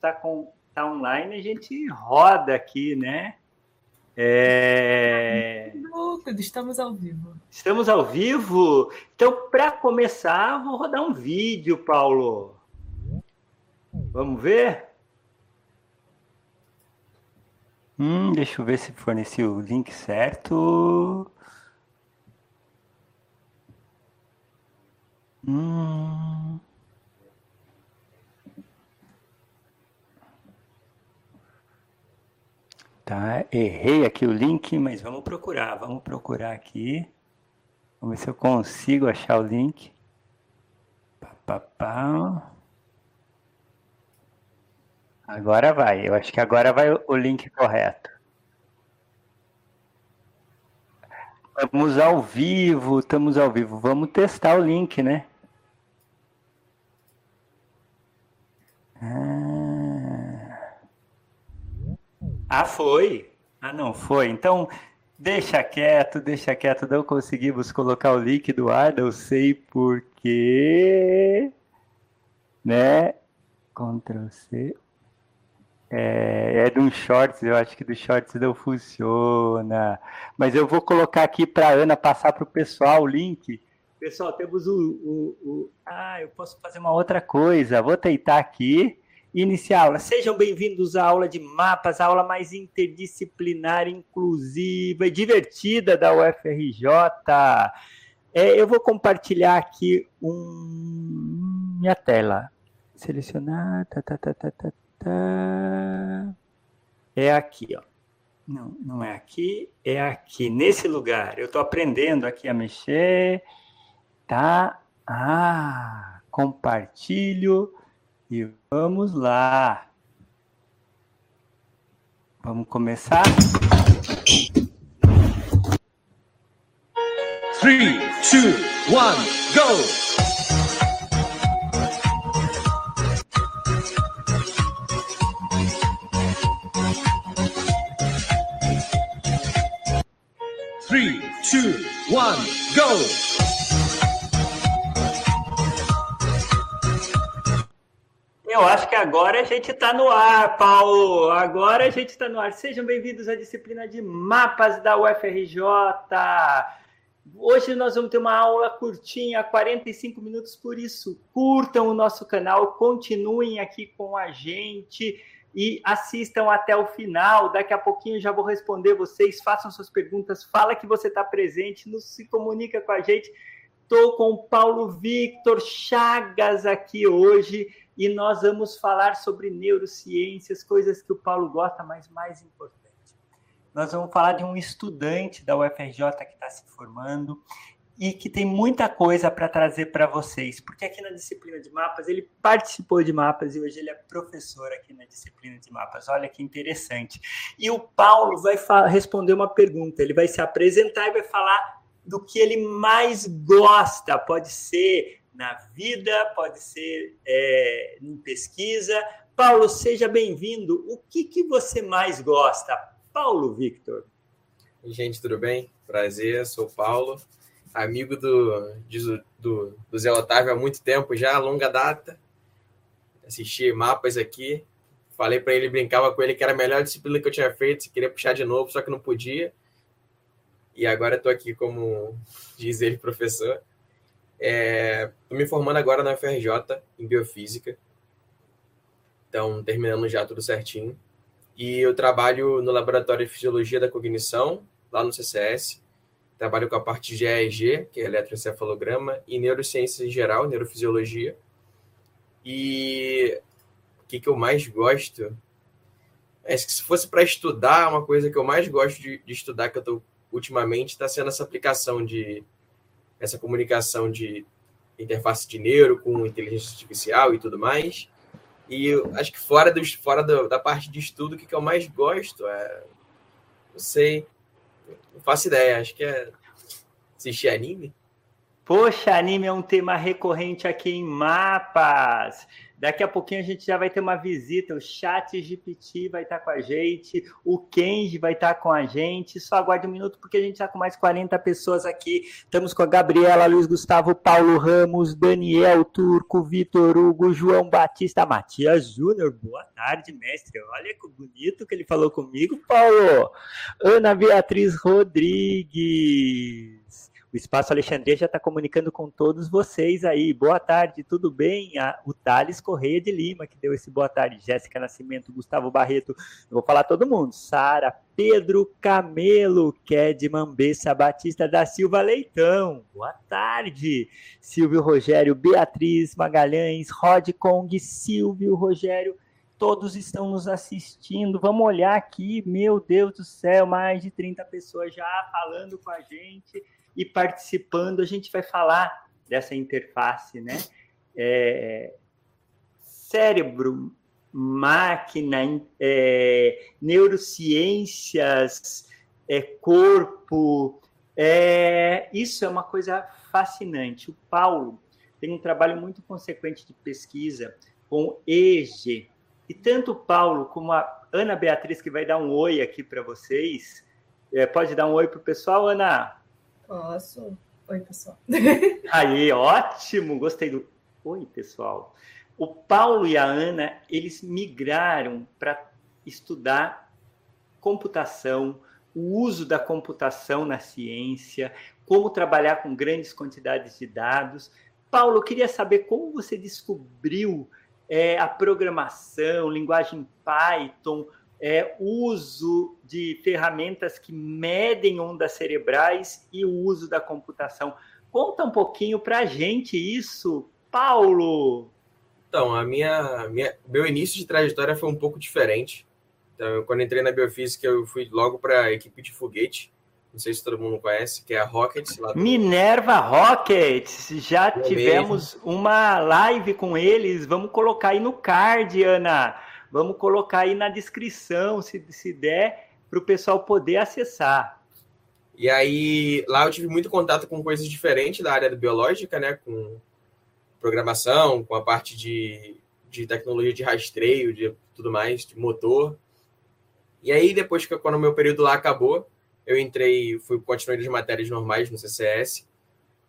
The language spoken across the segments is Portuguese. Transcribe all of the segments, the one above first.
está com tá online, a gente roda aqui, né? É... Estamos ao vivo. Estamos ao vivo? Então, para começar, vou rodar um vídeo, Paulo. Vamos ver? Hum, deixa eu ver se forneci o link certo. Hum. Tá, errei aqui o link, mas vamos procurar, vamos procurar aqui. Vamos ver se eu consigo achar o link. Pá, pá, pá. Agora vai, eu acho que agora vai o link correto. Estamos ao vivo, estamos ao vivo. Vamos testar o link, né? Ah, ah foi. Ah, não foi. Então, deixa quieto, deixa quieto. Não conseguimos colocar o link do ar, não sei porquê. Né? Ctrl C. É, é de um shorts, eu acho que do shorts não funciona. Mas eu vou colocar aqui para a Ana passar para o pessoal o link. Pessoal, temos o, o, o, Ah, eu posso fazer uma outra coisa. Vou tentar aqui. Iniciar a aula. Sejam bem-vindos à aula de mapas, a aula mais interdisciplinar, inclusiva e divertida da UFRJ. É, eu vou compartilhar aqui um... minha tela. Selecionar. Tá, tá, tá, tá, tá, tá. É aqui, ó. Não, não é aqui, é aqui, nesse lugar. Eu estou aprendendo aqui a mexer, tá? Ah, compartilho e vamos lá. Vamos começar? Three, two, one, go! Three, two, one, go! Eu acho que agora a gente está no ar, Paulo. Agora a gente está no ar. Sejam bem-vindos à disciplina de mapas da UFRJ. Hoje nós vamos ter uma aula curtinha, 45 minutos, por isso curtam o nosso canal, continuem aqui com a gente e assistam até o final. Daqui a pouquinho já vou responder vocês. Façam suas perguntas, fala que você está presente, nos se comunica com a gente. Estou com o Paulo Victor Chagas aqui hoje e nós vamos falar sobre neurociências, coisas que o Paulo gosta, mas mais importante. Nós vamos falar de um estudante da UFRJ que está se formando e que tem muita coisa para trazer para vocês, porque aqui na disciplina de mapas ele participou de mapas e hoje ele é professor aqui na disciplina de mapas. Olha que interessante. E o Paulo vai responder uma pergunta, ele vai se apresentar e vai falar do que ele mais gosta. Pode ser na vida, pode ser é, em pesquisa. Paulo, seja bem-vindo. O que, que você mais gosta? Paulo Victor. Gente, tudo bem? Prazer, sou Paulo amigo do, do, do Zé Otávio há muito tempo já, longa data. Assisti mapas aqui. Falei para ele, brincava com ele que era a melhor disciplina que eu tinha feito, se queria puxar de novo, só que não podia. E agora estou aqui como, diz ele, professor. Estou é, me formando agora na UFRJ, em Biofísica. Então, terminando já tudo certinho. E eu trabalho no Laboratório de Fisiologia da Cognição, lá no CCS trabalho com a parte de EEG, que é eletroencefalograma, e neurociências em geral, neurofisiologia. E o que, que eu mais gosto? É que se fosse para estudar, uma coisa que eu mais gosto de, de estudar, que eu estou ultimamente, está sendo essa aplicação de essa comunicação de interface de neuro com inteligência artificial e tudo mais. E acho que fora, dos, fora do, da parte de estudo, o que, que eu mais gosto é. Não sei. Não faço ideia, acho que é assistir anime. Poxa, anime é um tema recorrente aqui em Mapas. Daqui a pouquinho a gente já vai ter uma visita. O Chat GPT vai estar com a gente, o Kenji vai estar com a gente. Só aguarde um minuto, porque a gente está com mais 40 pessoas aqui. Estamos com a Gabriela, Luiz Gustavo, Paulo Ramos, Daniel Turco, Vitor Hugo, João Batista, Matias Júnior. Boa tarde, mestre. Olha que bonito que ele falou comigo, Paulo. Ana Beatriz Rodrigues. O Espaço Alexandria já está comunicando com todos vocês aí. Boa tarde, tudo bem? O Thales Correia de Lima, que deu esse boa tarde. Jéssica Nascimento, Gustavo Barreto. Eu vou falar todo mundo. Sara, Pedro Camelo, Kedman Bessa Batista da Silva Leitão. Boa tarde. Silvio Rogério, Beatriz Magalhães, Rod Kong, Silvio Rogério todos estão nos assistindo. Vamos olhar aqui, meu Deus do céu, mais de 30 pessoas já falando com a gente e participando. A gente vai falar dessa interface, né? É, cérebro, máquina, é, neurociências, é, corpo. É, isso é uma coisa fascinante. O Paulo tem um trabalho muito consequente de pesquisa com EG. E tanto o Paulo como a Ana Beatriz, que vai dar um oi aqui para vocês. É, pode dar um oi para o pessoal, Ana? Posso? Oi, pessoal. Aí, ótimo, gostei do. Oi, pessoal. O Paulo e a Ana, eles migraram para estudar computação, o uso da computação na ciência, como trabalhar com grandes quantidades de dados. Paulo, eu queria saber como você descobriu é, a programação, linguagem Python, é, uso de ferramentas que medem ondas cerebrais e o uso da computação. Conta um pouquinho para a gente isso, Paulo. Então, a minha, minha, meu início de trajetória foi um pouco diferente. Então, quando entrei na biofísica, eu fui logo para a equipe de foguete. Não sei se todo mundo conhece, que é a Rockets. Lá do... Minerva Rockets. Já é tivemos mesmo. uma live com eles. Vamos colocar aí no card, Ana. Vamos colocar aí na descrição, se, se der, para o pessoal poder acessar. E aí, lá eu tive muito contato com coisas diferentes da área biológica, né? Com programação, com a parte de, de tecnologia de rastreio, de tudo mais, de motor. E aí, depois que quando o meu período lá acabou, eu entrei, fui continuando as matérias normais no CCS,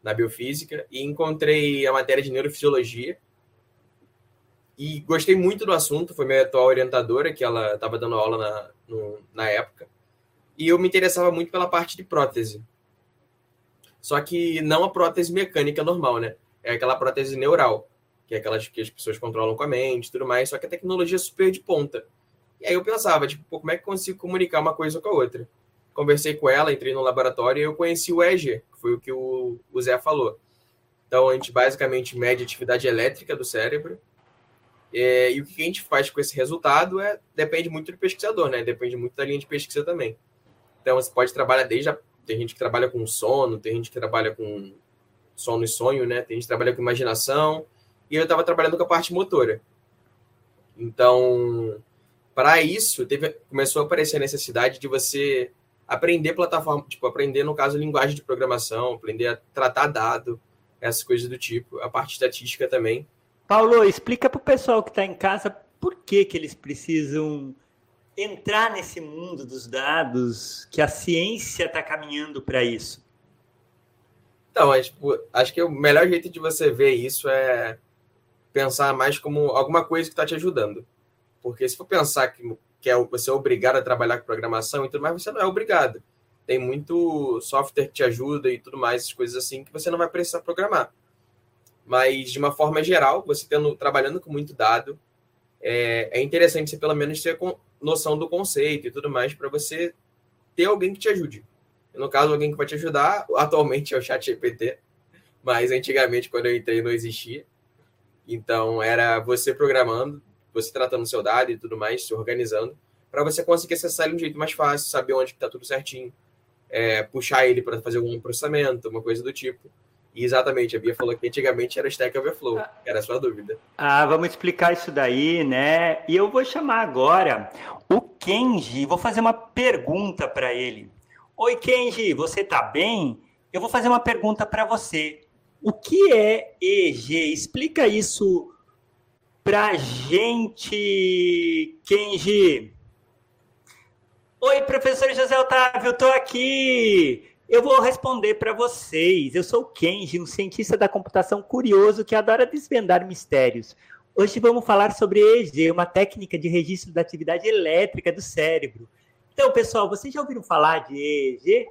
na biofísica, e encontrei a matéria de neurofisiologia, e gostei muito do assunto, foi minha atual orientadora, que ela estava dando aula na, no, na época. E eu me interessava muito pela parte de prótese. Só que não a prótese mecânica normal, né? É aquela prótese neural, que é aquelas que as pessoas controlam com a mente e tudo mais, só que a tecnologia é super de ponta. E aí eu pensava, tipo, como é que consigo comunicar uma coisa com a outra? Conversei com ela, entrei no laboratório e eu conheci o EG, que foi o que o, o Zé falou. Então a gente basicamente mede a atividade elétrica do cérebro é, e o que a gente faz com esse resultado é depende muito do pesquisador, né? Depende muito da linha de pesquisa também. Então você pode trabalhar desde a, tem gente que trabalha com sono, tem gente que trabalha com sono e sonho, né? Tem gente que trabalha com imaginação e eu estava trabalhando com a parte motora. Então, para isso, teve, começou a aparecer a necessidade de você aprender plataforma, tipo, aprender, no caso, linguagem de programação, aprender a tratar dado, essas coisas do tipo, a parte estatística também. Paulo, explica para o pessoal que está em casa por que, que eles precisam entrar nesse mundo dos dados, que a ciência está caminhando para isso. Então, acho, que o melhor jeito de você ver isso é pensar mais como alguma coisa que está te ajudando. Porque se for pensar que, que é, você é obrigado a trabalhar com programação e tudo mais, você não é obrigado. Tem muito software que te ajuda e tudo mais, coisas assim, que você não vai precisar programar. Mas, de uma forma geral, você tendo trabalhando com muito dado, é, é interessante você pelo menos ter noção do conceito e tudo mais para você ter alguém que te ajude. No caso, alguém que vai te ajudar, atualmente é o Chat GPT, mas antigamente, quando eu entrei, não existia. Então, era você programando, você tratando seu dado e tudo mais, se organizando, para você conseguir acessar ele de um jeito mais fácil, saber onde está tudo certinho, é, puxar ele para fazer algum processamento, uma coisa do tipo. E exatamente, a Bia falou que antigamente era Stack Overflow, era a sua dúvida. Ah, vamos explicar isso daí, né? E eu vou chamar agora o Kenji, vou fazer uma pergunta para ele. Oi, Kenji, você tá bem? Eu vou fazer uma pergunta para você. O que é EG? Explica isso pra gente, Kenji. Oi, professor José Otávio, estou aqui. Eu vou responder para vocês. Eu sou o Kenji, um cientista da computação curioso que adora desvendar mistérios. Hoje vamos falar sobre EEG, uma técnica de registro da atividade elétrica do cérebro. Então, pessoal, vocês já ouviram falar de EEG?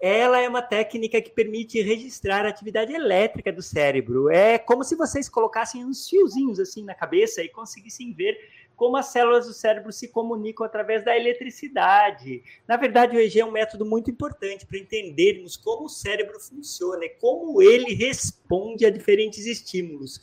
Ela é uma técnica que permite registrar a atividade elétrica do cérebro. É como se vocês colocassem uns fiozinhos assim na cabeça e conseguissem ver como as células do cérebro se comunicam através da eletricidade. Na verdade, o EEG é um método muito importante para entendermos como o cérebro funciona e como ele responde a diferentes estímulos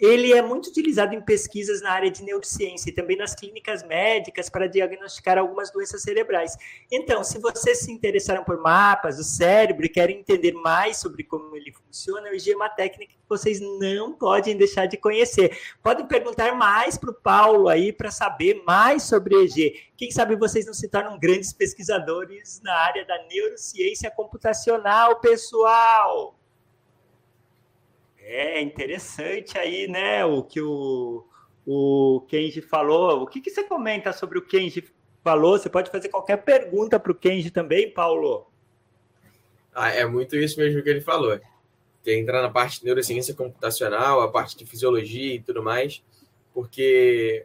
ele é muito utilizado em pesquisas na área de neurociência e também nas clínicas médicas para diagnosticar algumas doenças cerebrais. Então, se vocês se interessaram por mapas do cérebro e querem entender mais sobre como ele funciona, o EEG é uma técnica que vocês não podem deixar de conhecer. Podem perguntar mais para o Paulo aí para saber mais sobre o EEG. Quem sabe vocês não se tornam grandes pesquisadores na área da neurociência computacional, pessoal! É interessante aí, né, o que o, o Kenji falou. O que, que você comenta sobre o Kenji falou? Você pode fazer qualquer pergunta para o Kenji também, Paulo. Ah, é muito isso mesmo que ele falou. Tem entrar na parte de neurociência computacional, a parte de fisiologia e tudo mais, porque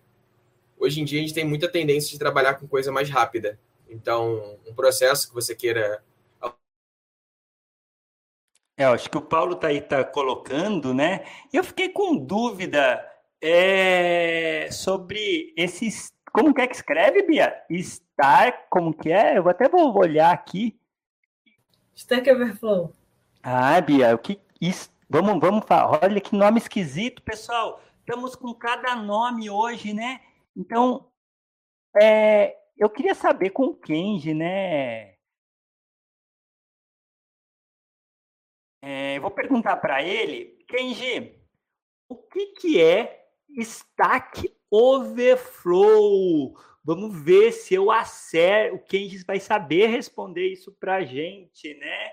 hoje em dia a gente tem muita tendência de trabalhar com coisa mais rápida. Então, um processo que você queira é, acho que o Paulo está aí tá colocando, né? Eu fiquei com dúvida é, sobre esses. Como que é que escreve, Bia? Star, como que é? Eu até vou olhar aqui. Stack Overflow. Ah, Bia, o que. Isso, vamos, vamos falar. Olha que nome esquisito, pessoal. Estamos com cada nome hoje, né? Então, é, eu queria saber com o Kenji, né? É, eu vou perguntar para ele, Kenji, o que, que é Stack Overflow? Vamos ver se eu acerto. O Kenji vai saber responder isso para a gente, né?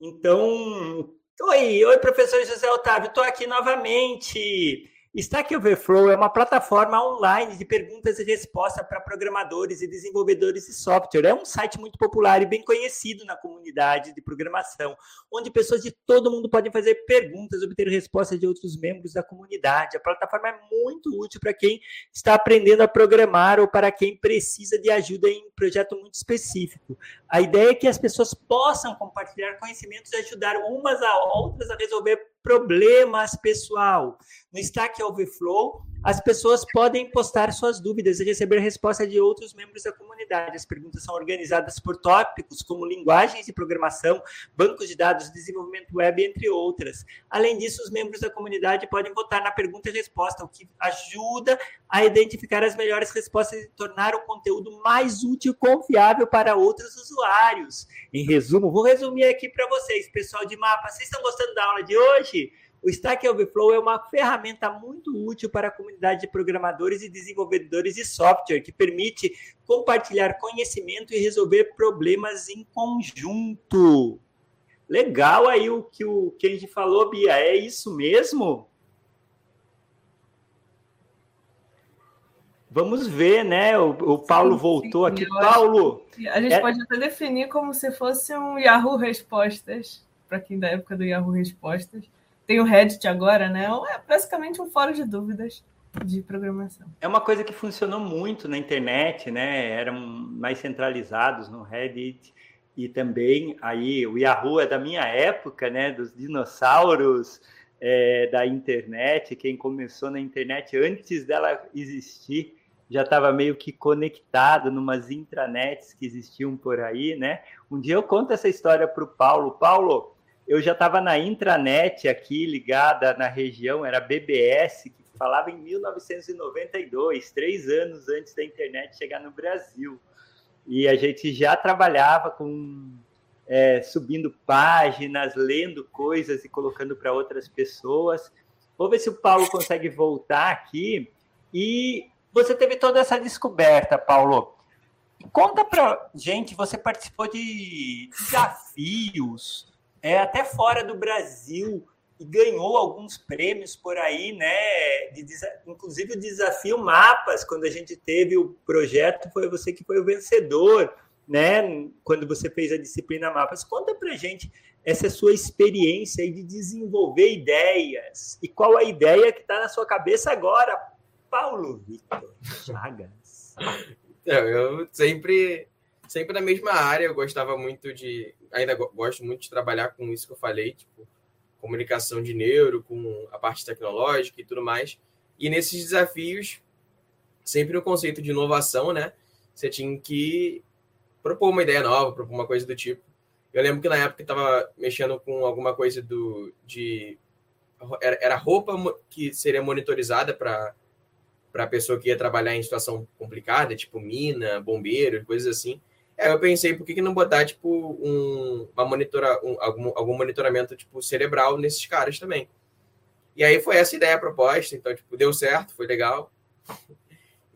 Então, oi, oi, professor José Otávio, estou aqui novamente. Stack Overflow é uma plataforma online de perguntas e respostas para programadores e desenvolvedores de software. É um site muito popular e bem conhecido na comunidade de programação, onde pessoas de todo mundo podem fazer perguntas, obter respostas de outros membros da comunidade. A plataforma é muito útil para quem está aprendendo a programar ou para quem precisa de ajuda em um projeto muito específico. A ideia é que as pessoas possam compartilhar conhecimentos e ajudar umas a outras a resolver problemas, pessoal. No Stack Overflow, as pessoas podem postar suas dúvidas e receber resposta de outros membros da comunidade. As perguntas são organizadas por tópicos, como linguagens de programação, bancos de dados, desenvolvimento web, entre outras. Além disso, os membros da comunidade podem votar na pergunta e resposta, o que ajuda a identificar as melhores respostas e tornar o conteúdo mais útil e confiável para outros usuários. Em resumo, vou resumir aqui para vocês, pessoal de mapa. Vocês estão gostando da aula de hoje? O Stack Overflow é uma ferramenta muito útil para a comunidade de programadores e desenvolvedores de software, que permite compartilhar conhecimento e resolver problemas em conjunto. Legal aí o que o Kenji falou, Bia. É isso mesmo? Vamos ver, né? O, o Paulo sim, voltou sim, aqui. Paulo! A gente é... pode até definir como se fosse um Yahoo Respostas, para quem da época do Yahoo Respostas tem o Reddit agora, né? É basicamente um fórum de dúvidas de programação. É uma coisa que funcionou muito na internet, né? Eram mais centralizados no Reddit e também aí o Yahoo é da minha época, né? Dos dinossauros é, da internet. Quem começou na internet antes dela existir já estava meio que conectado numas intranets que existiam por aí, né? Um dia eu conto essa história para o Paulo. Paulo, eu já estava na intranet aqui, ligada na região, era BBS, que falava em 1992, três anos antes da internet chegar no Brasil. E a gente já trabalhava com é, subindo páginas, lendo coisas e colocando para outras pessoas. Vou ver se o Paulo consegue voltar aqui. E você teve toda essa descoberta, Paulo. Conta para gente, você participou de desafios é, até fora do Brasil. e ganhou alguns prêmios por aí, né? De, inclusive o desafio Mapas, quando a gente teve o projeto, foi você que foi o vencedor, né? Quando você fez a disciplina Mapas. Conta pra gente essa sua experiência aí de desenvolver ideias. E qual a ideia que está na sua cabeça agora, Paulo Victor Chagas? Eu sempre, sempre na mesma área, eu gostava muito de. Ainda gosto muito de trabalhar com isso que eu falei, tipo, comunicação de neuro, com a parte tecnológica e tudo mais. E nesses desafios, sempre o conceito de inovação, né? Você tinha que propor uma ideia nova, propor uma coisa do tipo. Eu lembro que na época estava mexendo com alguma coisa do de era, era roupa que seria monitorizada para para a pessoa que ia trabalhar em situação complicada, tipo mina, bombeiro, coisas assim. Aí eu pensei, por que, que não botar tipo um, uma monitora, um, algum, algum monitoramento tipo cerebral nesses caras também? E aí foi essa ideia a proposta, então tipo deu certo, foi legal.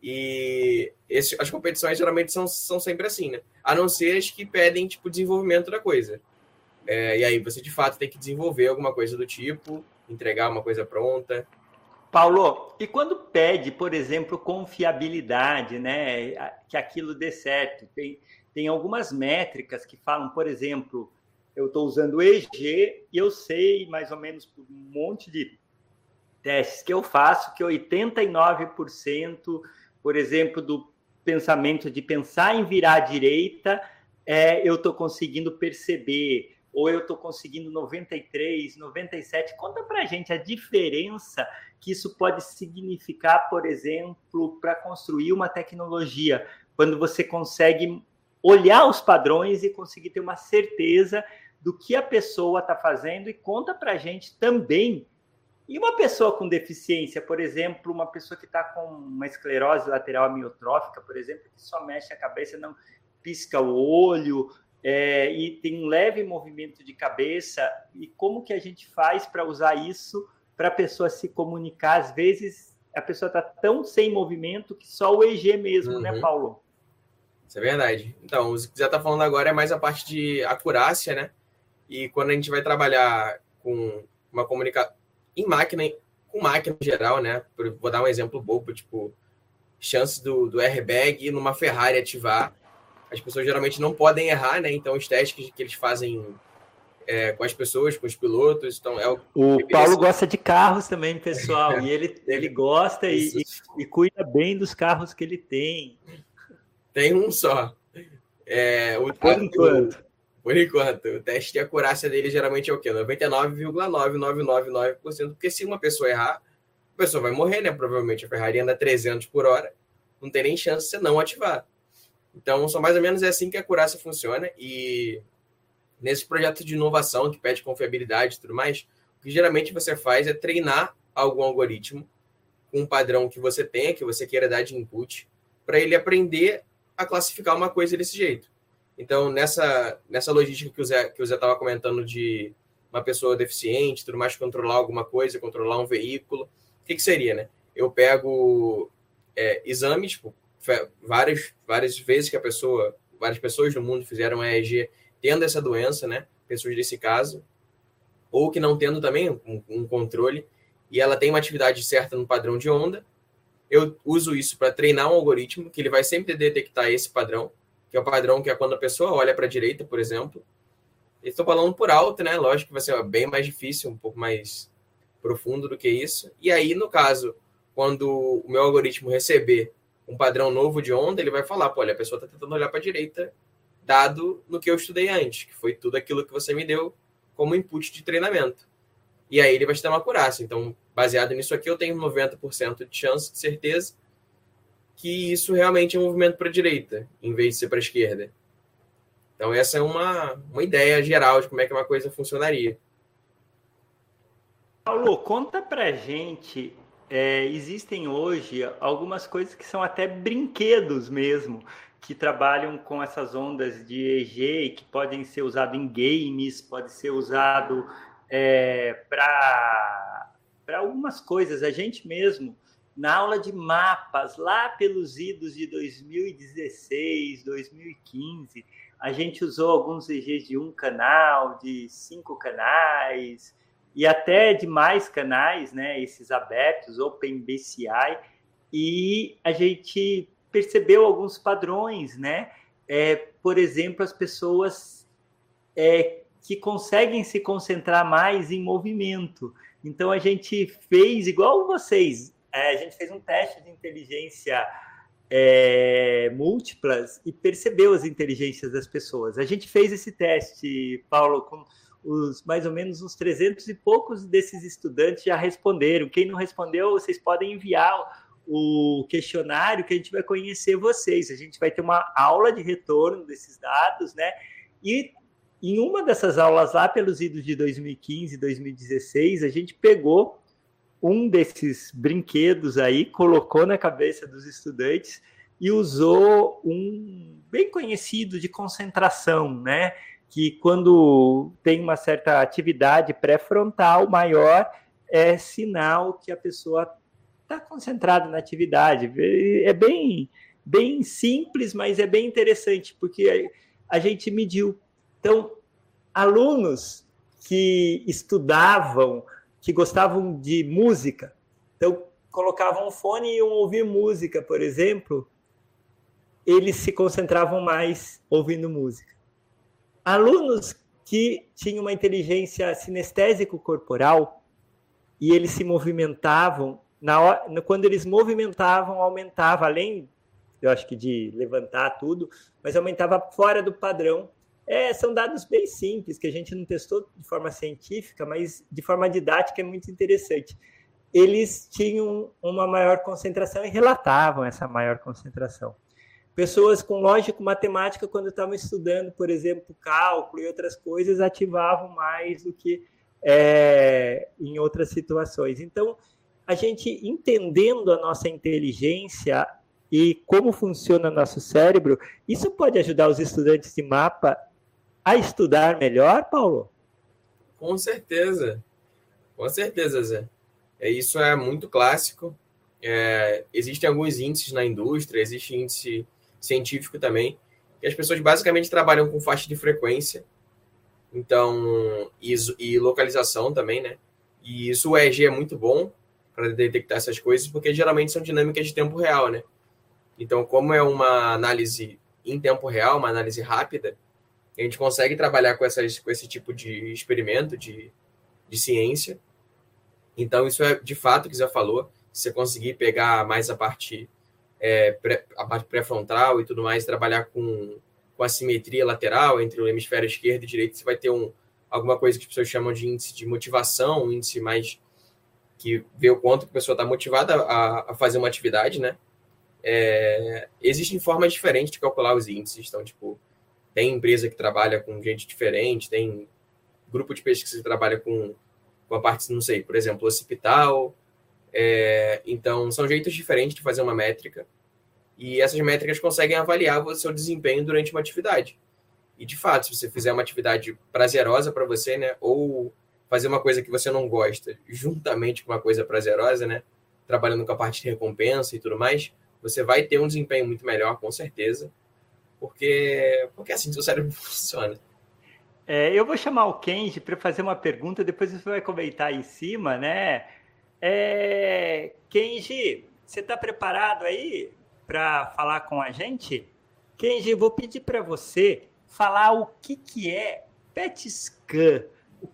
E esse, as competições geralmente são, são sempre assim, né? A não ser as que pedem, tipo, desenvolvimento da coisa. É, e aí você, de fato, tem que desenvolver alguma coisa do tipo, entregar uma coisa pronta. Paulo, e quando pede, por exemplo, confiabilidade, né? Que aquilo dê certo. Tem, tem algumas métricas que falam, por exemplo, eu estou usando EG e eu sei mais ou menos por um monte de testes que eu faço que 89% por exemplo, do pensamento de pensar em virar à direita, é, eu estou conseguindo perceber, ou eu estou conseguindo 93, 97. Conta para a gente a diferença que isso pode significar, por exemplo, para construir uma tecnologia, quando você consegue olhar os padrões e conseguir ter uma certeza do que a pessoa está fazendo e conta para a gente também e uma pessoa com deficiência, por exemplo, uma pessoa que está com uma esclerose lateral amiotrófica, por exemplo, que só mexe a cabeça, não pisca o olho é, e tem um leve movimento de cabeça, e como que a gente faz para usar isso para a pessoa se comunicar? Às vezes a pessoa está tão sem movimento que só o EG mesmo, né, uhum. né, Paulo? Isso é verdade. Então, o que você está falando agora é mais a parte de acurácia, né? E quando a gente vai trabalhar com uma comunicação em máquina, com máquina em geral, né? Vou dar um exemplo bobo, tipo, chances do, do airbag numa Ferrari ativar. As pessoas geralmente não podem errar, né? Então, os testes que, que eles fazem é, com as pessoas, com os pilotos. Então, é o, o Paulo gosta de carros também, pessoal, e ele, ele gosta e, e, e, cuida bem dos carros que ele tem. Tem um só. É, o, Por enquanto. Por enquanto, o teste de acurácia dele geralmente é o quê? 99,9999%, porque se uma pessoa errar, a pessoa vai morrer, né? Provavelmente a Ferrari anda 300 por hora, não tem nem chance de você não ativar. Então, só mais ou menos é assim que a acurácia funciona e nesse projeto de inovação que pede confiabilidade e tudo mais, o que geralmente você faz é treinar algum algoritmo com um padrão que você tenha, que você queira dar de input, para ele aprender a classificar uma coisa desse jeito. Então, nessa, nessa logística que o Zé que o Zé estava comentando de uma pessoa deficiente, tudo mais, controlar alguma coisa, controlar um veículo, o que, que seria, né? Eu pego é, exames, tipo, várias, várias vezes que a pessoa, várias pessoas no mundo fizeram EEG tendo essa doença, né? Pessoas desse caso, ou que não tendo também um, um controle, e ela tem uma atividade certa no padrão de onda, eu uso isso para treinar um algoritmo que ele vai sempre detectar esse padrão, que é o padrão que é quando a pessoa olha para a direita, por exemplo. Estou falando por alto, né? Lógico que vai ser bem mais difícil, um pouco mais profundo do que isso. E aí, no caso, quando o meu algoritmo receber um padrão novo de onda, ele vai falar, pô, olha, a pessoa está tentando olhar para a direita, dado no que eu estudei antes, que foi tudo aquilo que você me deu como input de treinamento. E aí ele vai te dar uma acurácia. Então, baseado nisso aqui, eu tenho 90% de chance de certeza que isso realmente é um movimento para a direita, em vez de ser para a esquerda. Então, essa é uma, uma ideia geral de como é que uma coisa funcionaria. Paulo, conta para gente. É, existem hoje algumas coisas que são até brinquedos mesmo, que trabalham com essas ondas de EG, que podem ser usados em games, pode ser usado é, para algumas coisas. A gente mesmo na aula de mapas, lá pelos idos de 2016, 2015, a gente usou alguns EGs de um canal, de cinco canais, e até de mais canais, né, esses abertos, OpenBCI, e a gente percebeu alguns padrões, né? É, por exemplo, as pessoas é, que conseguem se concentrar mais em movimento. Então a gente fez igual vocês, é, a gente fez um teste de inteligência é, múltiplas e percebeu as inteligências das pessoas. A gente fez esse teste, Paulo, com os mais ou menos uns 300 e poucos desses estudantes já responderam. Quem não respondeu, vocês podem enviar o questionário que a gente vai conhecer vocês. A gente vai ter uma aula de retorno desses dados, né? E em uma dessas aulas lá, pelos idos de 2015 e 2016, a gente pegou um desses brinquedos aí, colocou na cabeça dos estudantes e usou um bem conhecido de concentração, né? Que quando tem uma certa atividade pré-frontal maior, é sinal que a pessoa está concentrada na atividade. É bem, bem simples, mas é bem interessante, porque a gente mediu então, alunos que estudavam, que gostavam de música, então colocavam um fone e iam ouvir música, por exemplo, eles se concentravam mais ouvindo música. Alunos que tinham uma inteligência sinestésico corporal e eles se movimentavam, na hora, quando eles movimentavam, aumentava, além, eu acho que de levantar tudo, mas aumentava fora do padrão é, são dados bem simples, que a gente não testou de forma científica, mas de forma didática é muito interessante. Eles tinham uma maior concentração e relatavam essa maior concentração. Pessoas com lógico-matemática, quando estavam estudando, por exemplo, cálculo e outras coisas, ativavam mais do que é, em outras situações. Então, a gente entendendo a nossa inteligência e como funciona nosso cérebro, isso pode ajudar os estudantes de mapa a estudar melhor, Paulo? Com certeza. Com certeza, Zé. É, isso é muito clássico. É, existem alguns índices na indústria, existe índice científico também, que as pessoas basicamente trabalham com faixa de frequência, então, e, e localização também, né? E isso o EEG é muito bom para detectar essas coisas, porque geralmente são dinâmicas de tempo real, né? Então, como é uma análise em tempo real, uma análise rápida, a gente consegue trabalhar com, essas, com esse tipo de experimento, de, de ciência. Então, isso é de fato que você falou. Se você conseguir pegar mais a parte, é, pré, a parte pré-frontal e tudo mais, trabalhar com, com a simetria lateral entre o hemisfério esquerdo e direito, você vai ter um, alguma coisa que as pessoas chamam de índice de motivação, um índice mais que vê o quanto a pessoa está motivada a, a, fazer uma atividade, né? É, existem formas diferentes de calcular os índices. Então, tipo, tem empresa que trabalha com gente diferente, tem grupo de pesquisa que trabalha com, com a parte, não sei, por exemplo, hospital. É, então, são jeitos diferentes de fazer uma métrica. E essas métricas conseguem avaliar o seu desempenho durante uma atividade. E, de fato, se você fizer uma atividade prazerosa para você, né, ou fazer uma coisa que você não gosta, juntamente com uma coisa prazerosa, né, trabalhando com a parte de recompensa e tudo mais, você vai ter um desempenho muito melhor, com certeza porque, porque assim, seu cérebro funciona. É, eu vou chamar o Kenji para fazer uma pergunta, depois você vai comentar em cima, né? É, Kenji, você está preparado aí para falar com a gente? Kenji, vou pedir para você falar o que, que é PET scan,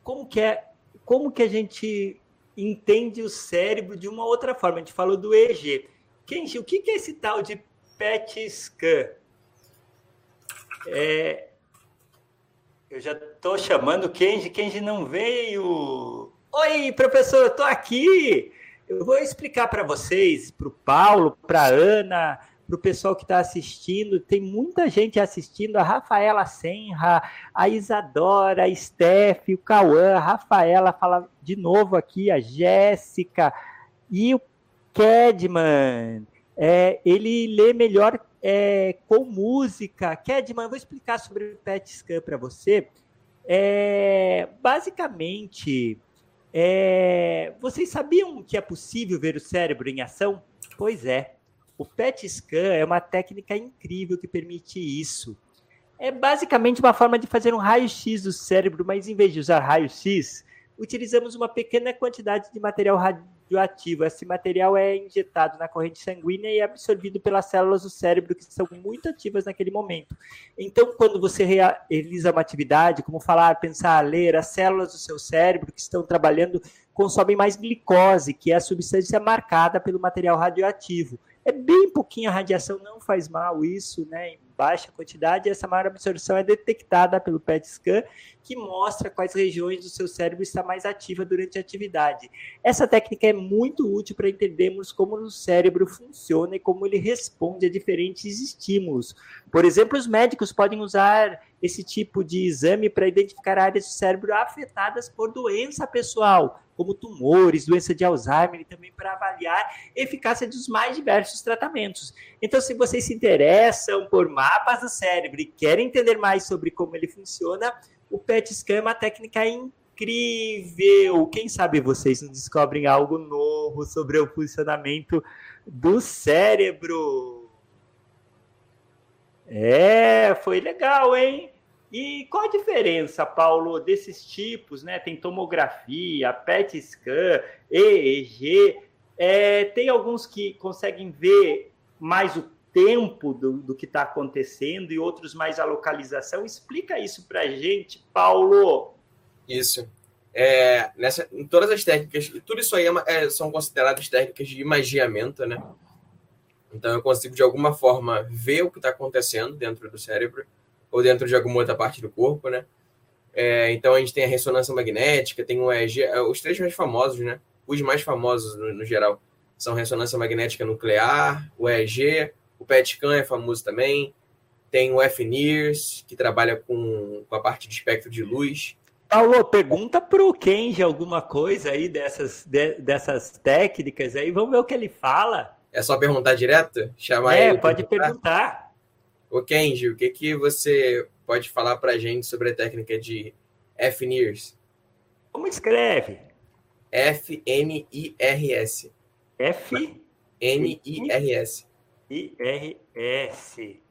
como que é, como que a gente entende o cérebro de uma outra forma. A gente falou do EEG. Kenji, o que, que é esse tal de PET scan? É, eu já estou chamando o Kenji, Kenji não veio. Oi, professor, eu estou aqui. Eu vou explicar para vocês, para o Paulo, para a Ana, para o pessoal que está assistindo. Tem muita gente assistindo, a Rafaela Senra, a Isadora, a Steph, o Cauã, a Rafaela fala de novo aqui, a Jéssica e o Kedman. É, ele lê melhor é, com música. Kedman, eu vou explicar sobre o PET scan para você. É, basicamente, é, vocês sabiam que é possível ver o cérebro em ação? Pois é. O PET scan é uma técnica incrível que permite isso. É basicamente uma forma de fazer um raio-x do cérebro, mas em vez de usar raio-x, utilizamos uma pequena quantidade de material radioativo. Esse material é injetado na corrente sanguínea e é absorvido pelas células do cérebro que são muito ativas naquele momento. Então, quando você realiza uma atividade, como falar, pensar, ler, as células do seu cérebro que estão trabalhando consomem mais glicose, que é a substância marcada pelo material radioativo. É bem pouquinha radiação, não faz mal isso, né? Baixa quantidade, essa maior absorção é detectada pelo PET scan, que mostra quais regiões do seu cérebro está mais ativa durante a atividade. Essa técnica é muito útil para entendermos como o cérebro funciona e como ele responde a diferentes estímulos. Por exemplo, os médicos podem usar esse tipo de exame para identificar áreas do cérebro afetadas por doença pessoal, como tumores, doença de Alzheimer, e também para avaliar a eficácia dos mais diversos tratamentos. Então, se vocês se interessam por mapas do cérebro e querem entender mais sobre como ele funciona, o PET scan é uma técnica incrível. Quem sabe vocês não descobrem algo novo sobre o funcionamento do cérebro. É, foi legal, hein? E qual a diferença, Paulo, desses tipos, né? Tem tomografia, PET scan, EEG. É, tem alguns que conseguem ver mais o tempo do, do que está acontecendo e outros mais a localização. Explica isso para a gente, Paulo. Isso. É, nessa, em todas as técnicas, tudo isso aí é, é, são consideradas técnicas de imagiamento, né? Então eu consigo de alguma forma ver o que está acontecendo dentro do cérebro ou dentro de alguma outra parte do corpo, né? É, então a gente tem a ressonância magnética, tem o EEG, é, os três mais famosos, né? Os mais famosos no, no geral são ressonância magnética nuclear, o EEG, o PET-CAM é famoso também, tem o FNIRS, que trabalha com, com a parte de espectro de luz. Paulo, pergunta para o Kenji alguma coisa aí dessas, de, dessas técnicas aí, vamos ver o que ele fala. É só perguntar direto? Chamar é, pode perguntar. Ô Kenji, o que, que você pode falar para a gente sobre a técnica de FNIRS? Como escreve? F-N-I-R-S. F? N-I-R-S. I-R-S.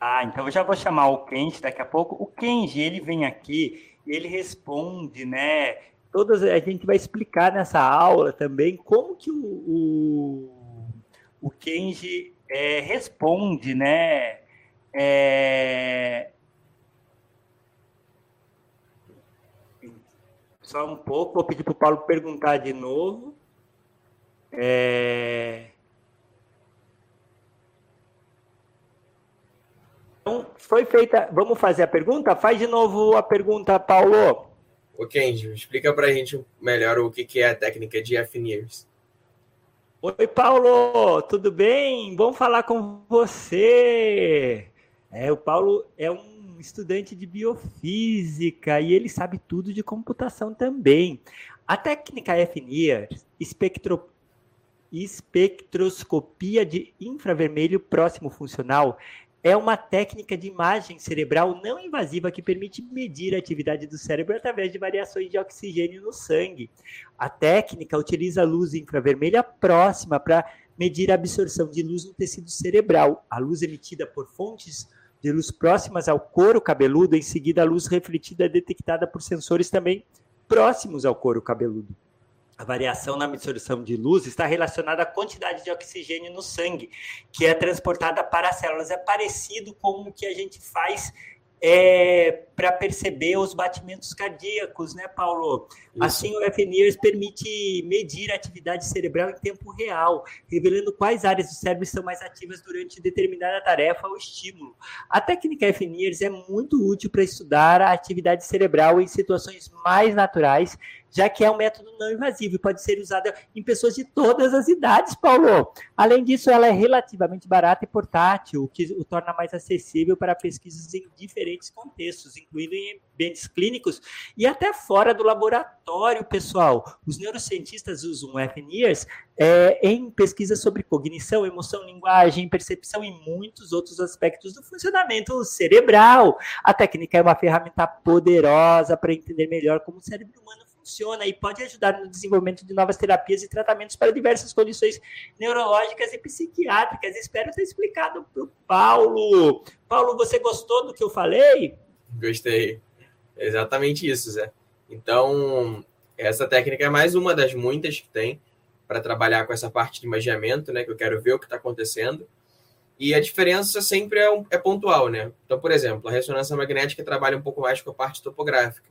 Ah, então eu já vou chamar o Kenji daqui a pouco. O Kenji, ele vem aqui ele responde, né? Todas, a gente vai explicar nessa aula também como que o, o, o Kenji é, responde, né? É... Só um pouco, vou pedir para o Paulo perguntar de novo. É... Então, foi feita. Vamos fazer a pergunta? Faz de novo a pergunta, Paulo. O Kenji, explica para a gente melhor o que é a técnica de FNIRS. Oi, Paulo, tudo bem? Bom falar com você. É, o Paulo é um estudante de biofísica e ele sabe tudo de computação também. A técnica FNIR, espectro, espectroscopia de infravermelho próximo funcional, é uma técnica de imagem cerebral não invasiva que permite medir a atividade do cérebro através de variações de oxigênio no sangue. A técnica utiliza luz infravermelha próxima para medir a absorção de luz no tecido cerebral. A luz emitida por fontes de luz próximas ao couro cabeludo, em seguida a luz refletida é detectada por sensores também próximos ao couro cabeludo. A variação na absorção de luz está relacionada à quantidade de oxigênio no sangue, que é transportada para as células. É parecido com o que a gente faz é, para perceber os batimentos cardíacos, né, Paulo? Isso. Assim, o FNIRS permite medir a atividade cerebral em tempo real, revelando quais áreas do cérebro estão mais ativas durante determinada tarefa ou estímulo. A técnica FNIRS é muito útil para estudar a atividade cerebral em situações mais naturais já que é um método não invasivo e pode ser usado em pessoas de todas as idades, Paulo. Além disso, ela é relativamente barata e portátil, o que o torna mais acessível para pesquisas em diferentes contextos, incluindo em ambientes clínicos e até fora do laboratório, pessoal. Os neurocientistas usam FNIRS é, em pesquisas sobre cognição, emoção, linguagem, percepção e muitos outros aspectos do funcionamento cerebral. A técnica é uma ferramenta poderosa para entender melhor como o cérebro humano funciona e pode ajudar no desenvolvimento de novas terapias e tratamentos para diversas condições neurológicas e psiquiátricas. Espero ter explicado para o Paulo. Paulo, você gostou do que eu falei? Gostei. Exatamente isso, Zé. Então, essa técnica é mais uma das muitas que tem para trabalhar com essa parte de imaginamento, né? Que eu quero ver o que está acontecendo. E a diferença sempre é, é, pontual, né? Então, por exemplo, a ressonância magnética trabalha um pouco mais com a parte topográfica.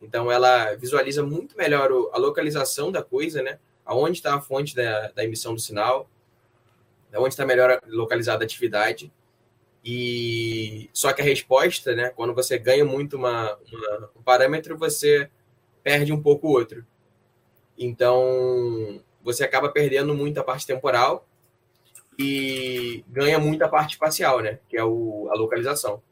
Então, ela visualiza muito melhor a localização da coisa, né? Aonde está a fonte da, da emissão do sinal, onde está melhor localizada a atividade. E só que a resposta, né? Quando você ganha muito uma, uma, um parâmetro, você perde um pouco o outro. Então, você acaba perdendo muito a parte temporal e ganha muito a parte espacial, né? Que é o, a localização.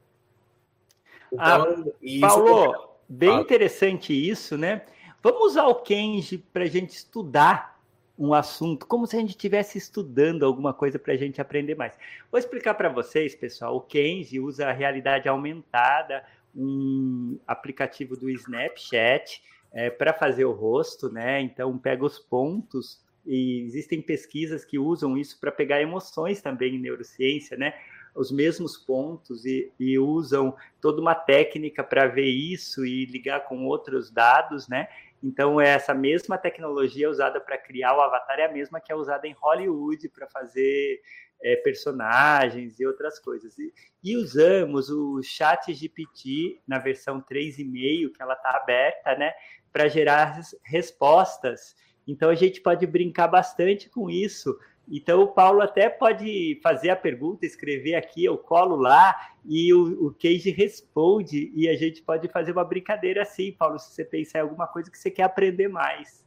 Então, ah, Paulo, bem Fala. interessante isso, né? Vamos usar o Kenji para a gente estudar um assunto, como se a gente estivesse estudando alguma coisa para a gente aprender mais. Vou explicar para vocês, pessoal. O Kenji usa a realidade aumentada, um aplicativo do Snapchat é, para fazer o rosto, né? Então pega os pontos e existem pesquisas que usam isso para pegar emoções também em neurociência, né? Os mesmos pontos e, e usam toda uma técnica para ver isso e ligar com outros dados, né? Então, é essa mesma tecnologia usada para criar o avatar é a mesma que é usada em Hollywood para fazer é, personagens e outras coisas. E, e, usamos o Chat GPT na versão 3,5, que ela está aberta, né, para gerar respostas. Então, a gente pode brincar bastante com isso então o Paulo até pode fazer a pergunta, escrever aqui, eu colo lá e o, o Cage responde e a gente pode fazer uma brincadeira assim, Paulo, se você pensar em alguma coisa que você quer aprender mais.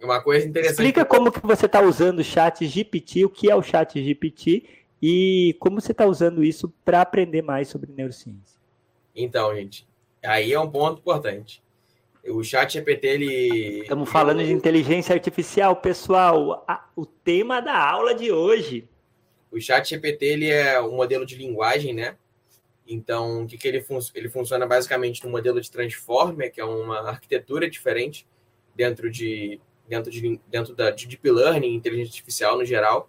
Uma coisa interessante. Explica como que você está usando o chat GPT, o que é o chat GPT e como você está usando isso para aprender mais sobre neurociência. Então, gente, aí é um ponto importante. O chat GPT, ele. Estamos falando de inteligência artificial, pessoal. o tema da aula de hoje. O chat GPT, ele é um modelo de linguagem, né? Então, o que, que ele, fun ele funciona basicamente no modelo de Transformer, que é uma arquitetura diferente dentro de dentro de dentro da de deep learning, inteligência artificial no geral.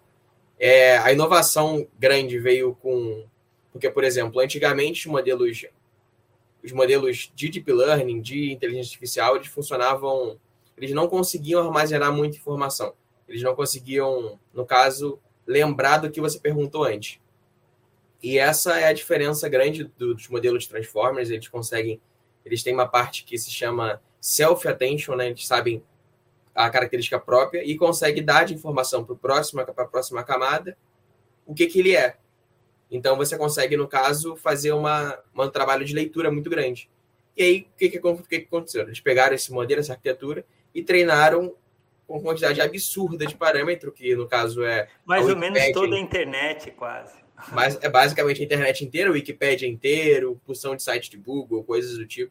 É, a inovação grande veio com porque, por exemplo, antigamente os modelos os modelos de deep learning, de inteligência artificial, eles funcionavam, eles não conseguiam armazenar muita informação. Eles não conseguiam, no caso, lembrar do que você perguntou antes. E essa é a diferença grande dos modelos de Transformers. Eles conseguem, eles têm uma parte que se chama self-attention, né? Eles sabem a característica própria e conseguem dar de informação para a próxima camada o que, que ele é. Então você consegue, no caso, fazer uma, um trabalho de leitura muito grande. E aí, o que, que, que, que aconteceu? Eles pegaram esse modelo, essa arquitetura, e treinaram com quantidade absurda de parâmetro, que no caso é. Mais ou menos toda a internet, quase. Mas é basicamente a internet inteira, o Wikipedia inteiro, função de site de Google, coisas do tipo.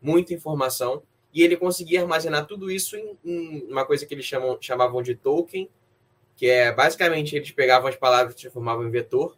Muita informação. E ele conseguia armazenar tudo isso em, em uma coisa que eles chamam, chamavam de token, que é basicamente eles pegavam as palavras e transformavam em vetor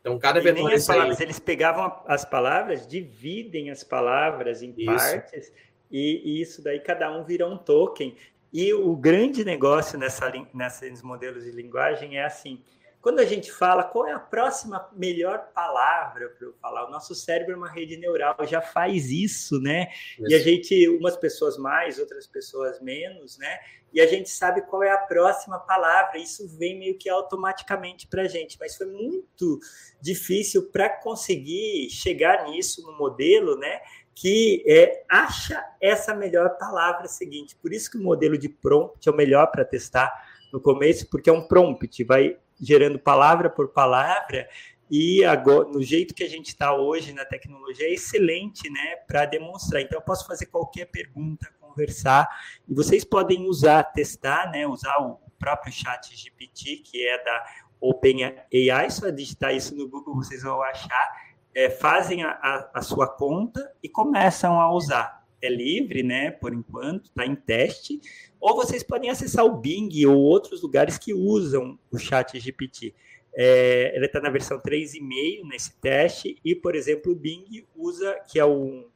então, cada vez mais. Palavras, eles pegavam as palavras, dividem as palavras em isso. partes, e, e, isso daí cada um vira um token. E o grande negócio nessa, nesses modelos de linguagem é assim: quando a gente fala qual é a próxima melhor palavra para eu falar, o nosso cérebro é uma rede neural, já faz isso, né? Isso. E a gente, umas pessoas mais, outras pessoas menos, né? E a gente sabe qual é a próxima palavra, isso vem meio que automaticamente para a gente, mas foi muito difícil para conseguir chegar nisso no modelo, né? Que é, acha essa melhor palavra seguinte. Por isso que o modelo de prompt é o melhor para testar no começo, porque é um prompt, vai gerando palavra por palavra, e agora, no jeito que a gente está hoje na tecnologia, é excelente né, para demonstrar. Então, eu posso fazer qualquer pergunta, conversar, e vocês podem usar, testar, né, usar o próprio chat GPT, que é da OpenAI, só digitar isso no Google, vocês vão achar, é, fazem a, a, a sua conta e começam a usar. É livre, né, por enquanto, está em teste, ou vocês podem acessar o Bing ou outros lugares que usam o chat GPT. É, ele está na versão 3,5 nesse teste, e, por exemplo, o Bing usa, que é um,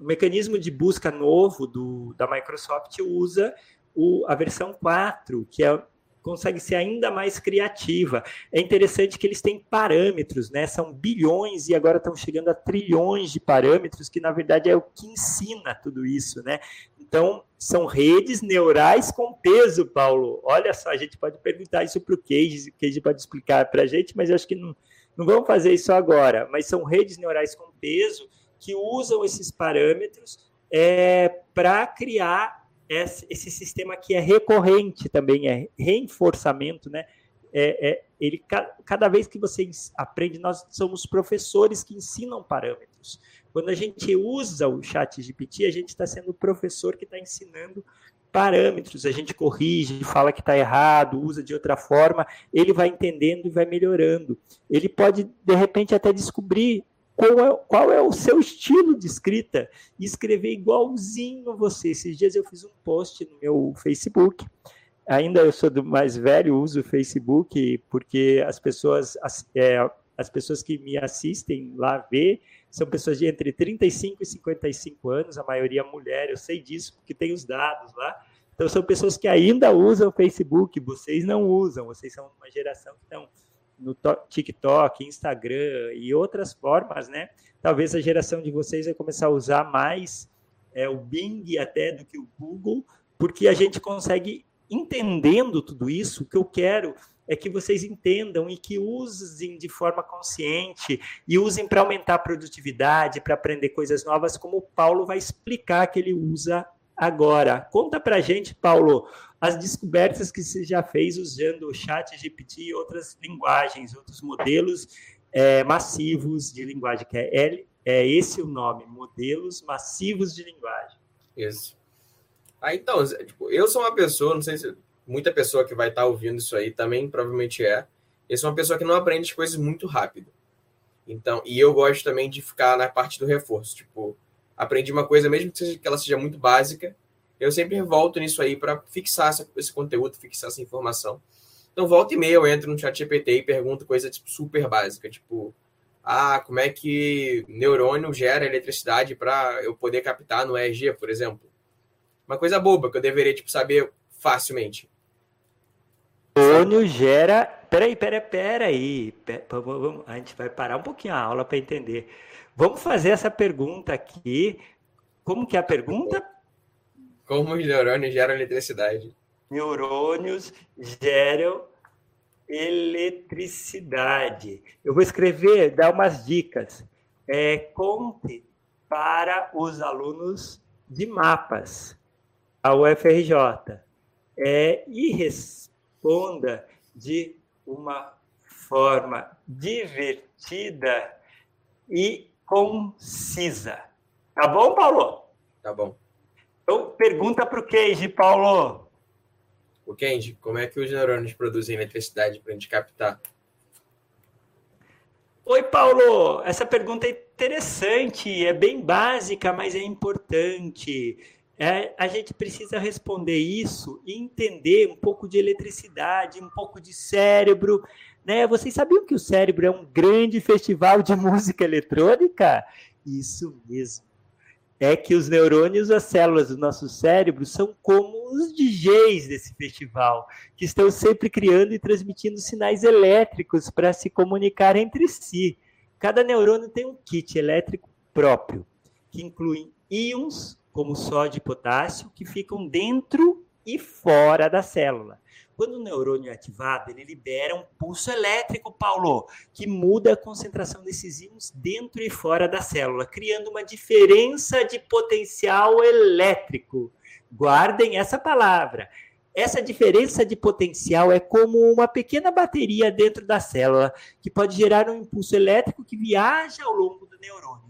um mecanismo de busca novo do, da Microsoft, usa o, a versão 4, que é consegue ser ainda mais criativa. É interessante que eles têm parâmetros, né? São bilhões e agora estão chegando a trilhões de parâmetros, que na verdade é o que ensina tudo isso, né? Então, são redes neurais com peso, Paulo. Olha só, a gente pode perguntar isso para o Cage, o Cage pode explicar para a gente, mas eu acho que não, não vamos fazer isso agora. Mas são redes neurais com peso que usam esses parâmetros é, para criar esse sistema que é recorrente também, é reforçamento, né? É, é, ele, cada vez que você aprende, nós somos professores que ensinam parâmetros. Quando a gente usa o chat GPT, a gente está sendo o professor que está ensinando parâmetros, a gente corrige, fala que está errado, usa de outra forma, ele vai entendendo e vai melhorando. Ele pode, de repente, até descobrir qual é, qual é o seu estilo de escrita e escrever igualzinho você. Esses dias eu fiz um post no meu Facebook. Ainda eu sou do mais velho, uso o Facebook porque as pessoas, as, é, as pessoas que me assistem lá vê são pessoas de entre 35 e 55 anos, a maioria mulher, eu sei disso porque tem os dados lá. Então são pessoas que ainda usam o Facebook, vocês não usam, vocês são uma geração que estão no TikTok, Instagram e outras formas, né? Talvez a geração de vocês vai começar a usar mais é, o Bing até do que o Google, porque a gente consegue entendendo tudo isso. O que eu quero é que vocês entendam e que usem de forma consciente e usem para aumentar a produtividade, para aprender coisas novas, como o Paulo vai explicar que ele usa agora. Conta para gente, Paulo, as descobertas que você já fez usando o chat GPT e outras linguagens, outros modelos é, massivos de linguagem, que é, L, é esse o nome, modelos massivos de linguagem. Isso. Ah, então, tipo, eu sou uma pessoa, não sei se muita pessoa que vai estar ouvindo isso aí também provavelmente é. Eu sou uma pessoa que não aprende as coisas muito rápido. Então, e eu gosto também de ficar na parte do reforço. Tipo, aprendi uma coisa, mesmo que, seja, que ela seja muito básica, eu sempre volto nisso aí para fixar esse conteúdo, fixar essa informação. Então, volta e meia eu entro no chat GPT e pergunto coisa tipo, super básica, tipo, ah, como é que neurônio gera eletricidade para eu poder captar no EEG, por exemplo? Uma coisa boba que eu deveria tipo, saber facilmente. Neurônio gera. Peraí, peraí, peraí. A gente vai parar um pouquinho a aula para entender. Vamos fazer essa pergunta aqui. Como que é a pergunta? Como os neurônios geram eletricidade? Neurônios geram eletricidade. Eu vou escrever, dar umas dicas. É, conte para os alunos de mapas, a UFRJ, é, e responda de uma forma divertida e concisa. Tá bom, Paulo? Tá bom. Então, pergunta para o Kenji, Paulo. O Kenji, como é que os neurônios produzem eletricidade para a gente captar? Oi, Paulo. Essa pergunta é interessante, é bem básica, mas é importante. É, a gente precisa responder isso e entender um pouco de eletricidade, um pouco de cérebro. Né? Vocês sabiam que o cérebro é um grande festival de música eletrônica? Isso mesmo é que os neurônios, as células do nosso cérebro, são como os DJs desse festival, que estão sempre criando e transmitindo sinais elétricos para se comunicar entre si. Cada neurônio tem um kit elétrico próprio, que inclui íons, como sódio e potássio, que ficam dentro e fora da célula. Quando o neurônio é ativado, ele libera um pulso elétrico, Paulo, que muda a concentração desses íons dentro e fora da célula, criando uma diferença de potencial elétrico. Guardem essa palavra. Essa diferença de potencial é como uma pequena bateria dentro da célula, que pode gerar um impulso elétrico que viaja ao longo do neurônio.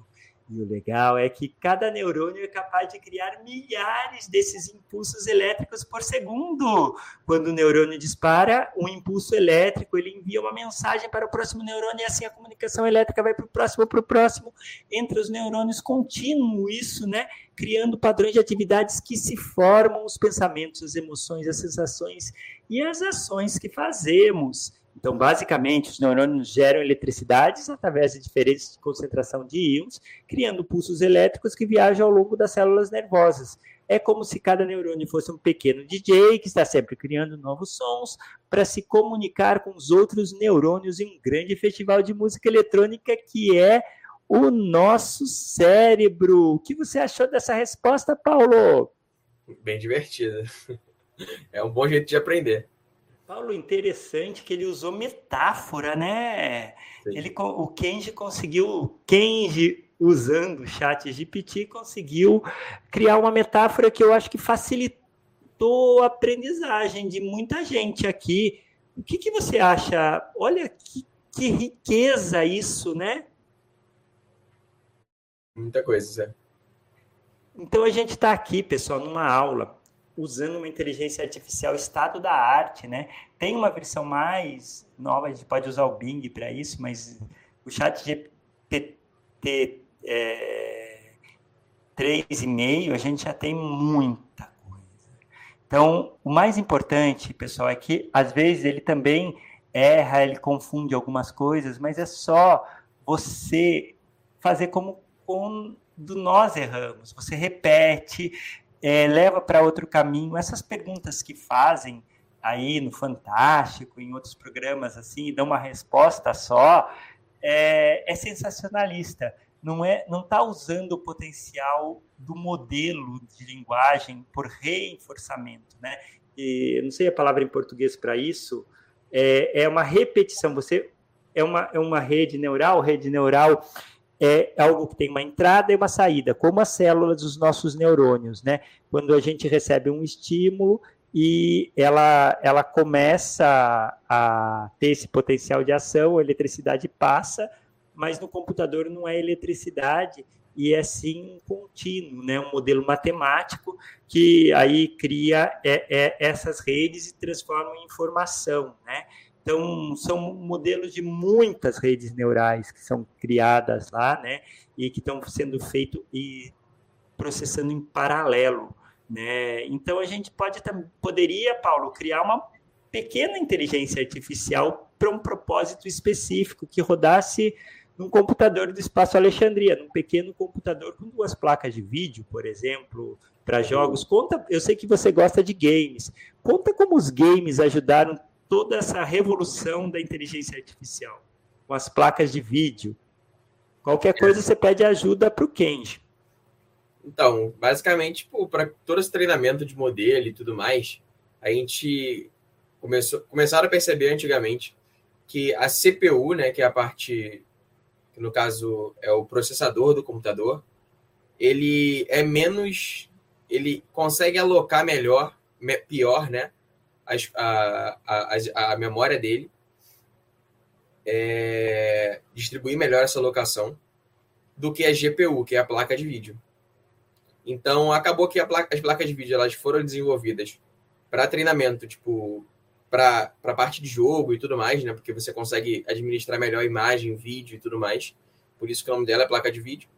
E o legal é que cada neurônio é capaz de criar milhares desses impulsos elétricos por segundo. Quando o neurônio dispara um impulso elétrico, ele envia uma mensagem para o próximo neurônio e assim a comunicação elétrica vai para o próximo, para o próximo, entre os neurônios contínuo. Isso, né? Criando padrões de atividades que se formam os pensamentos, as emoções, as sensações e as ações que fazemos. Então, basicamente, os neurônios geram eletricidade através de diferenças de concentração de íons, criando pulsos elétricos que viajam ao longo das células nervosas. é como se cada neurônio fosse um pequeno DJ que está sempre criando novos sons para se comunicar com os outros neurônios em um grande festival de música eletrônica que é o nosso cérebro. O que você achou dessa resposta, Paulo? Bem divertida. É um bom jeito de aprender. Paulo, interessante que ele usou metáfora, né? Ele, o Kenji conseguiu, Kenji usando o chat GPT, conseguiu criar uma metáfora que eu acho que facilitou a aprendizagem de muita gente aqui. O que, que você acha? Olha que, que riqueza isso, né? Muita coisa, Zé. Então a gente está aqui, pessoal, numa aula usando uma inteligência artificial estado da arte, né? Tem uma versão mais nova, a gente pode usar o Bing para isso, mas o chat GPT é, 3,5 a gente já tem muita coisa. Então, o mais importante, pessoal, é que às vezes ele também erra, ele confunde algumas coisas, mas é só você fazer como quando nós erramos. Você repete, é, leva para outro caminho. Essas perguntas que fazem aí no Fantástico, em outros programas assim, dão uma resposta só, é, é sensacionalista. Não é, não está usando o potencial do modelo de linguagem por reforçamento, né? E, não sei a palavra em português para isso. É, é uma repetição. Você é uma, é uma rede neural. Rede neural é algo que tem uma entrada e uma saída, como as células dos nossos neurônios, né? Quando a gente recebe um estímulo e ela, ela começa a ter esse potencial de ação, a eletricidade passa, mas no computador não é eletricidade e é sim contínuo, né? um modelo matemático que aí cria é, é, essas redes e transforma em informação. Né? Então, são modelos de muitas redes neurais que são criadas lá, né? E que estão sendo feitos e processando em paralelo, né? Então, a gente pode poderia, Paulo, criar uma pequena inteligência artificial para um propósito específico que rodasse num computador do espaço Alexandria, num pequeno computador com duas placas de vídeo, por exemplo, para jogos. Conta, eu sei que você gosta de games. Conta como os games ajudaram toda essa revolução da inteligência artificial, com as placas de vídeo. Qualquer coisa você pede ajuda para o Kenji. Então, basicamente, para todo esse treinamento de modelo e tudo mais, a gente começou, começaram a perceber antigamente que a CPU, né, que é a parte, que no caso é o processador do computador, ele é menos, ele consegue alocar melhor, pior, né, a, a, a, memória dele, é, distribuir melhor essa locação do que a GPU, que é a placa de vídeo. Então, acabou que placa, as placas de vídeo elas foram desenvolvidas para treinamento, tipo, para a parte de jogo e tudo mais, né? Porque você consegue administrar melhor imagem, vídeo e tudo mais. Por isso que o nome dela é placa de vídeo.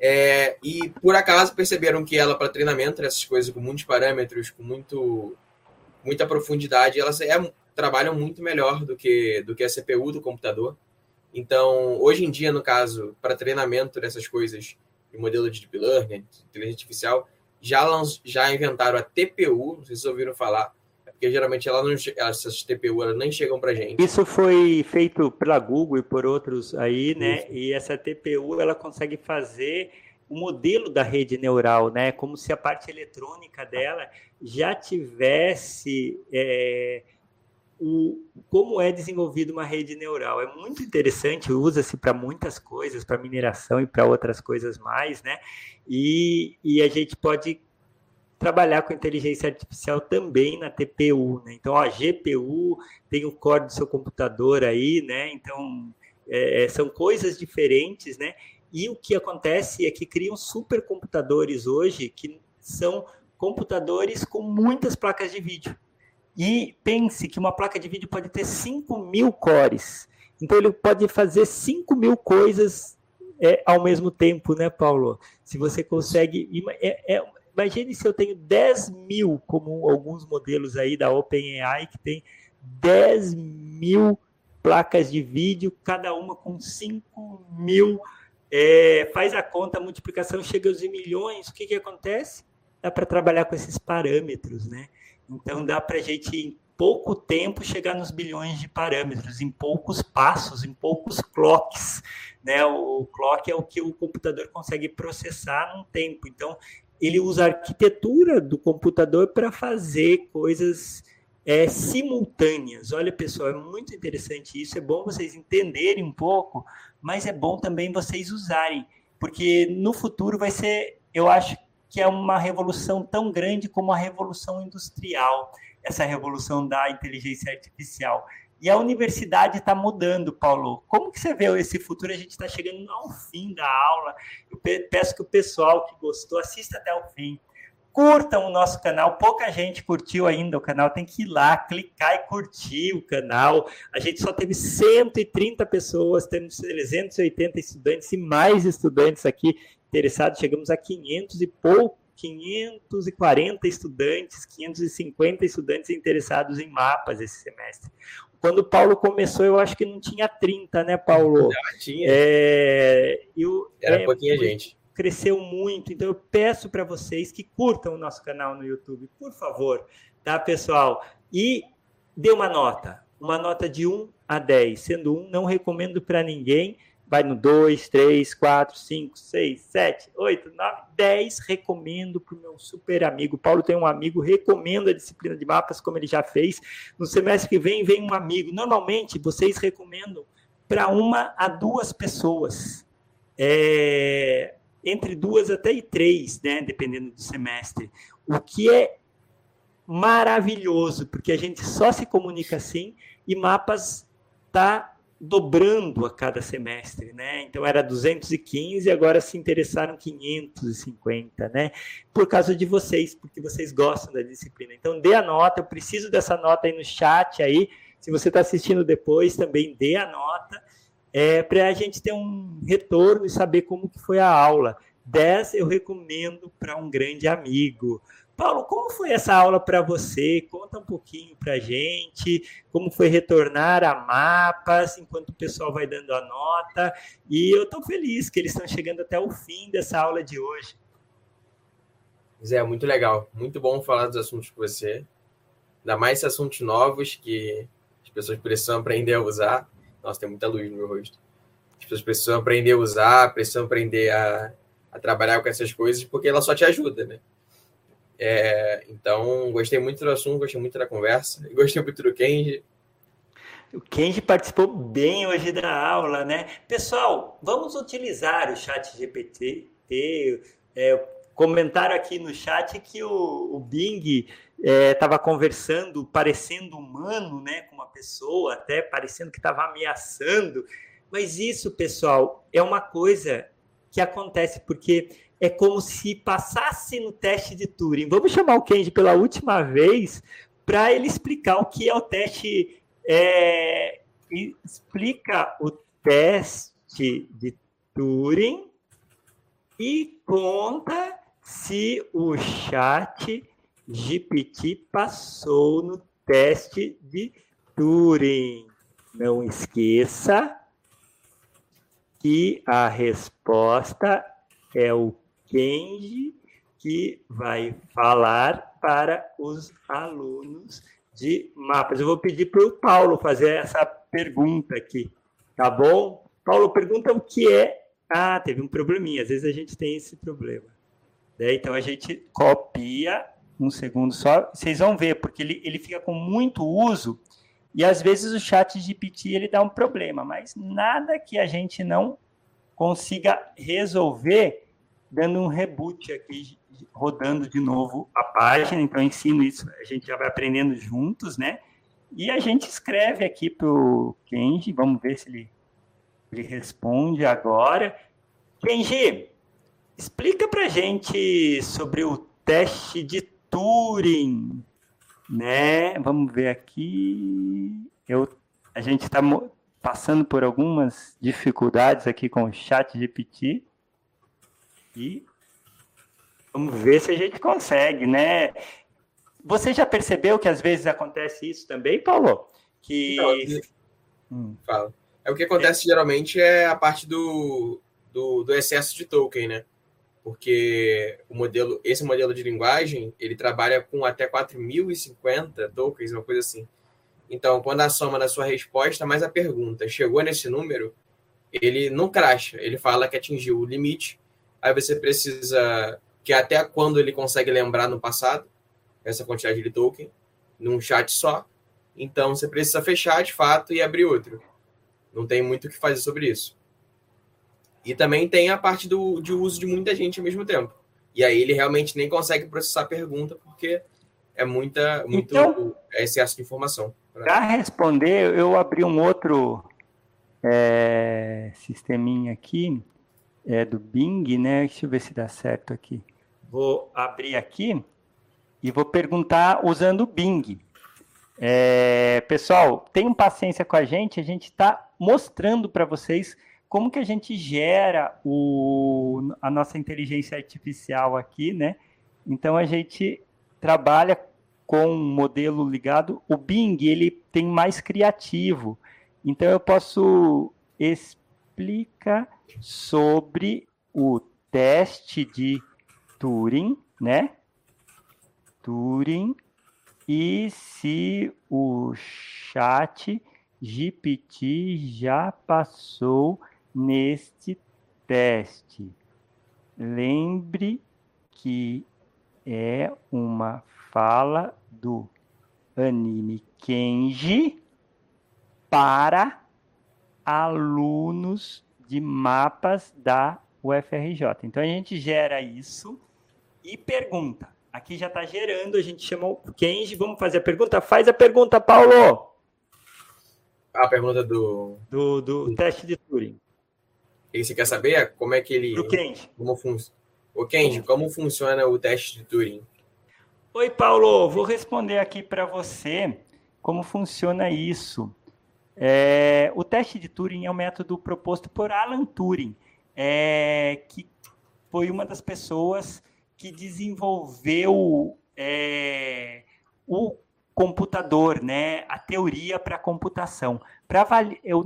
É, e por acaso perceberam que ela para treinamento, essas coisas com muitos parâmetros, com muito muita profundidade, elas é, trabalham muito melhor do que, do que a CPU do computador. Então, hoje em dia, no caso, para treinamento dessas coisas, de modelo de deep learning, de inteligência artificial, já, já inventaram a TPU, não sei se vocês ouviram falar, é porque geralmente ela não, essas TPU elas nem chegam para gente. Isso foi feito pela Google e por outros aí, né? Isso. E essa TPU ela consegue fazer o modelo da rede neural, né? Como se a parte eletrônica dela já tivesse é, o, como é desenvolvida uma rede neural. É muito interessante, usa-se para muitas coisas, para mineração e para outras coisas mais, né? E, e a gente pode trabalhar com inteligência artificial também na TPU, né? Então, a GPU tem o core do seu computador aí, né? Então, é, são coisas diferentes, né? E o que acontece é que criam supercomputadores hoje que são computadores com muitas placas de vídeo. E pense que uma placa de vídeo pode ter 5 mil cores. Então ele pode fazer 5 mil coisas é, ao mesmo tempo, né, Paulo? Se você consegue. É, é, imagine se eu tenho 10 mil, como alguns modelos aí da OpenAI, que tem 10 mil placas de vídeo, cada uma com 5 mil é, faz a conta, a multiplicação chega aos milhões, o que, que acontece? dá para trabalhar com esses parâmetros, né? Então dá para a gente em pouco tempo chegar nos bilhões de parâmetros, em poucos passos, em poucos clocks, né? O clock é o que o computador consegue processar num tempo. Então ele usa a arquitetura do computador para fazer coisas é, simultâneas. Olha, pessoal, é muito interessante isso. É bom vocês entenderem um pouco, mas é bom também vocês usarem, porque no futuro vai ser, eu acho que é uma revolução tão grande como a revolução industrial, essa revolução da inteligência artificial. E a universidade está mudando, Paulo. Como que você vê esse futuro? A gente está chegando ao fim da aula. Eu peço que o pessoal que gostou assista até o fim. Curtam o nosso canal. Pouca gente curtiu ainda o canal. Tem que ir lá, clicar e curtir o canal. A gente só teve 130 pessoas, temos 380 estudantes e mais estudantes aqui interessados. Chegamos a 500 e pouco 540 estudantes, 550 estudantes interessados em mapas esse semestre. Quando o Paulo começou, eu acho que não tinha 30, né, Paulo? Já tinha. É, eu, Era é, pouquinha gente. Cresceu muito, então eu peço para vocês que curtam o nosso canal no YouTube, por favor, tá, pessoal? E dê uma nota, uma nota de 1 a 10, sendo 1, não recomendo para ninguém, vai no 2, 3, 4, 5, 6, 7, 8, 9, 10. Recomendo para o meu super amigo. Paulo tem um amigo, recomendo a disciplina de mapas, como ele já fez. No semestre que vem, vem um amigo. Normalmente, vocês recomendam para uma a duas pessoas. É, entre duas até três, né, dependendo do semestre. O que é maravilhoso, porque a gente só se comunica assim e mapas tá dobrando a cada semestre, né? Então era 215, agora se interessaram 550, né? Por causa de vocês, porque vocês gostam da disciplina. Então dê a nota, eu preciso dessa nota aí no chat aí. Se você está assistindo depois, também dê a nota, é, para a gente ter um retorno e saber como que foi a aula. 10 eu recomendo para um grande amigo. Paulo, como foi essa aula para você? Conta um pouquinho para gente, como foi retornar a mapas, enquanto o pessoal vai dando a nota. E eu estou feliz que eles estão chegando até o fim dessa aula de hoje. Zé, muito legal. Muito bom falar dos assuntos com você. Ainda mais assuntos novos que as pessoas precisam aprender a usar. Nossa, tem muita luz no meu rosto. As pessoas precisam aprender a usar, precisam aprender a, a trabalhar com essas coisas, porque ela só te ajuda, né? É, então, gostei muito do assunto, gostei muito da conversa, gostei muito do Kenji. O Kenji participou bem hoje da aula, né? Pessoal, vamos utilizar o chat GPT. É, comentaram aqui no chat que o, o Bing estava é, conversando, parecendo humano, né, com uma pessoa, até parecendo que estava ameaçando. Mas isso, pessoal, é uma coisa que acontece porque é como se passasse no teste de Turing. Vamos chamar o Kenji pela última vez para ele explicar o que é o teste. É, explica o teste de Turing e conta se o chat GPT passou no teste de Turing. Não esqueça que a resposta é o Kenji, que vai falar para os alunos de mapas. Eu vou pedir para o Paulo fazer essa pergunta aqui, tá bom? Paulo, pergunta o que é. Ah, teve um probleminha, às vezes a gente tem esse problema. Né? Então a gente copia, um segundo só, vocês vão ver, porque ele, ele fica com muito uso e às vezes o chat GPT ele dá um problema, mas nada que a gente não consiga resolver dando um reboot aqui, rodando de novo a página. Então, ensino isso, a gente já vai aprendendo juntos, né? E a gente escreve aqui para o Kenji, vamos ver se ele, ele responde agora. Kenji, explica para gente sobre o teste de Turing, né? Vamos ver aqui. Eu, a gente está passando por algumas dificuldades aqui com o chat GPT. E vamos ver se a gente consegue, né? Você já percebeu que às vezes acontece isso também, Paulo? Que. Não, hum. Fala. É o que acontece é. geralmente é a parte do, do, do, excesso de token, né? Porque o modelo, esse modelo de linguagem, ele trabalha com até 4050 tokens, uma coisa assim. Então, quando a soma da sua resposta mais a pergunta chegou nesse número, ele não cracha, ele fala que atingiu o limite. Aí você precisa que até quando ele consegue lembrar no passado essa quantidade de token num chat só. Então você precisa fechar de fato e abrir outro. Não tem muito o que fazer sobre isso. E também tem a parte do, de uso de muita gente ao mesmo tempo. E aí ele realmente nem consegue processar a pergunta porque é muita muito então, excesso de informação. Para responder, eu abri um outro é, sisteminha aqui é, do Bing, né? Deixa eu ver se dá certo aqui. Vou abrir aqui e vou perguntar usando o Bing. É, pessoal, tenham paciência com a gente, a gente está mostrando para vocês como que a gente gera o, a nossa inteligência artificial aqui, né? Então a gente trabalha com um modelo ligado. O Bing ele tem mais criativo. Então eu posso explicar sobre o teste de Turing, né? Turing e se o chat GPT já passou neste teste. Lembre que é uma fala do anime Kenji para alunos de mapas da UFRJ. Então a gente gera isso e pergunta. Aqui já está gerando, a gente chamou o Kenji. Vamos fazer a pergunta? Faz a pergunta, Paulo! A pergunta do. Do, do teste de Turing. E você quer saber como é que ele. Do Kenji. Como fun... O Kenji, como funciona o teste de Turing? Oi, Paulo. Vou responder aqui para você como funciona isso. É, o teste de Turing é um método proposto por Alan Turing, é, que foi uma das pessoas que desenvolveu é, o computador, né, a teoria para a computação. Pra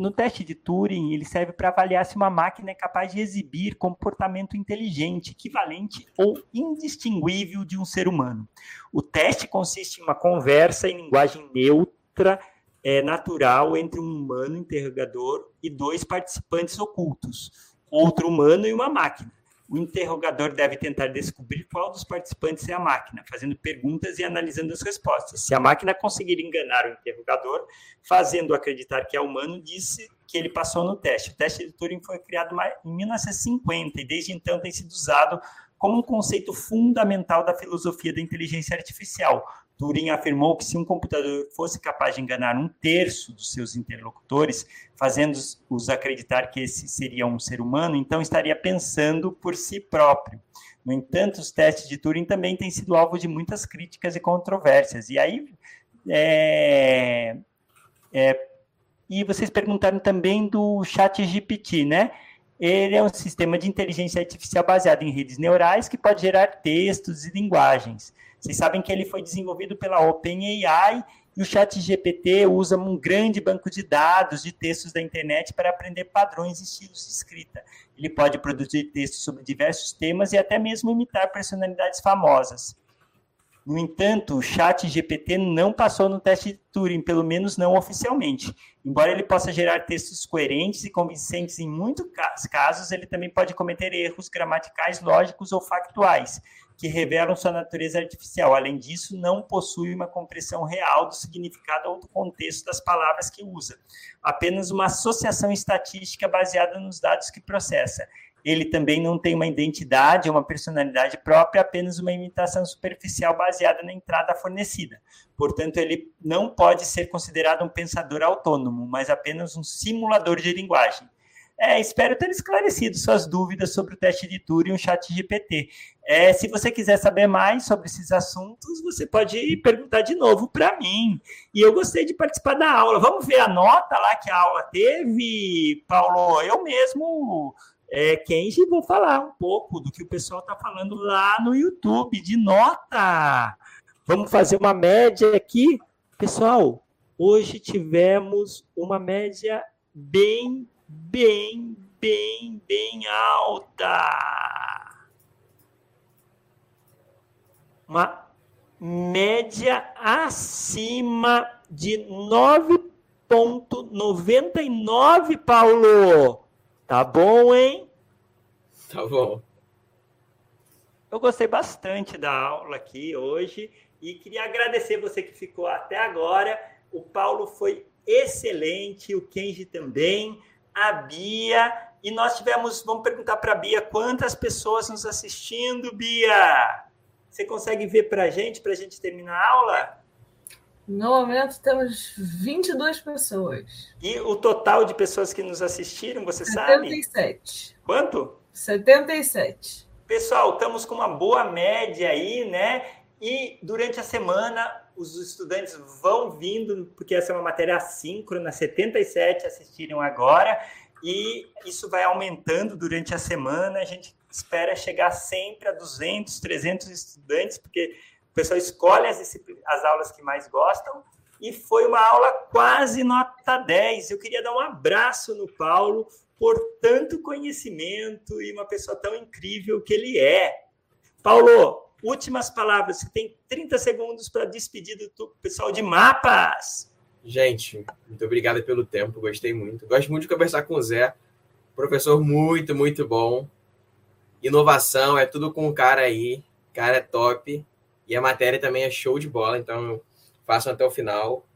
no teste de Turing, ele serve para avaliar se uma máquina é capaz de exibir comportamento inteligente, equivalente ou indistinguível de um ser humano. O teste consiste em uma conversa em linguagem neutra, é, natural, entre um humano interrogador e dois participantes ocultos, outro humano e uma máquina o interrogador deve tentar descobrir qual dos participantes é a máquina, fazendo perguntas e analisando as respostas. Se a máquina conseguir enganar o interrogador, fazendo acreditar que é humano, disse que ele passou no teste. O teste de Turing foi criado em 1950 e desde então tem sido usado como um conceito fundamental da filosofia da inteligência artificial, Turing afirmou que se um computador fosse capaz de enganar um terço dos seus interlocutores, fazendo-os acreditar que esse seria um ser humano, então estaria pensando por si próprio. No entanto, os testes de Turing também têm sido alvo de muitas críticas e controvérsias. E aí, é, é, e vocês perguntaram também do Chat GPT, né? Ele é um sistema de inteligência artificial baseado em redes neurais que pode gerar textos e linguagens. Vocês sabem que ele foi desenvolvido pela OpenAI e o ChatGPT usa um grande banco de dados de textos da internet para aprender padrões e estilos de escrita. Ele pode produzir textos sobre diversos temas e até mesmo imitar personalidades famosas. No entanto, o chat GPT não passou no teste de Turing, pelo menos não oficialmente. Embora ele possa gerar textos coerentes e convincentes em muitos casos, ele também pode cometer erros gramaticais, lógicos ou factuais, que revelam sua natureza artificial. Além disso, não possui uma compreensão real do significado ou do contexto das palavras que usa, apenas uma associação estatística baseada nos dados que processa ele também não tem uma identidade, uma personalidade própria, apenas uma imitação superficial baseada na entrada fornecida. Portanto, ele não pode ser considerado um pensador autônomo, mas apenas um simulador de linguagem. É, espero ter esclarecido suas dúvidas sobre o teste de Turing e o chat GPT. É, se você quiser saber mais sobre esses assuntos, você pode perguntar de novo para mim. E eu gostei de participar da aula. Vamos ver a nota lá que a aula teve, Paulo? Eu mesmo é, Kenji, vou falar um pouco do que o pessoal está falando lá no YouTube, de nota. Vamos fazer uma média aqui. Pessoal, hoje tivemos uma média bem, bem, bem, bem alta. uma média acima de 9,99, Paulo. Tá bom, hein? Tá bom. Eu gostei bastante da aula aqui hoje e queria agradecer você que ficou até agora. O Paulo foi excelente, o Kenji também, a Bia. E nós tivemos, vamos perguntar para a Bia quantas pessoas nos assistindo, Bia? Você consegue ver para a gente, para a gente terminar a aula? No momento temos 22 pessoas. E o total de pessoas que nos assistiram, você 77. sabe? 77. Quanto? 77. Pessoal, estamos com uma boa média aí, né? E durante a semana os estudantes vão vindo, porque essa é uma matéria assíncrona, 77 assistiram agora, e isso vai aumentando durante a semana. A gente espera chegar sempre a 200, 300 estudantes, porque o pessoal escolhe as, as aulas que mais gostam. E foi uma aula quase nota 10. Eu queria dar um abraço no Paulo por tanto conhecimento e uma pessoa tão incrível que ele é. Paulo, últimas palavras. Você tem 30 segundos para despedir do pessoal de mapas. Gente, muito obrigado pelo tempo, gostei muito. Gosto muito de conversar com o Zé, professor muito, muito bom inovação, é tudo com o cara aí, cara é top. E a matéria também é show de bola, então façam até o final.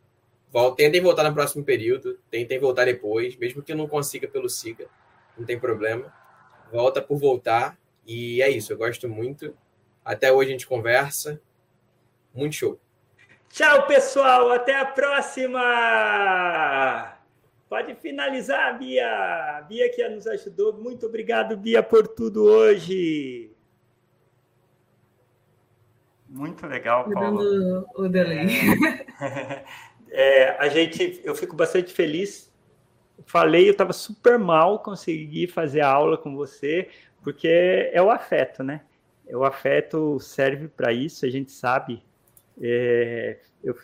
Tentem voltar no próximo período, tentem voltar depois, mesmo que não consiga pelo SIGA, não tem problema. Volta por voltar, e é isso, eu gosto muito. Até hoje a gente conversa. Muito show. Tchau, pessoal, até a próxima! Pode finalizar, Bia. Bia que nos ajudou. Muito obrigado, Bia, por tudo hoje. Muito legal, Paulo. Dando o delay. É, é, a gente, eu fico bastante feliz. Falei, eu estava super mal conseguir fazer a aula com você, porque é o afeto, né? O afeto serve para isso, a gente sabe. É, eu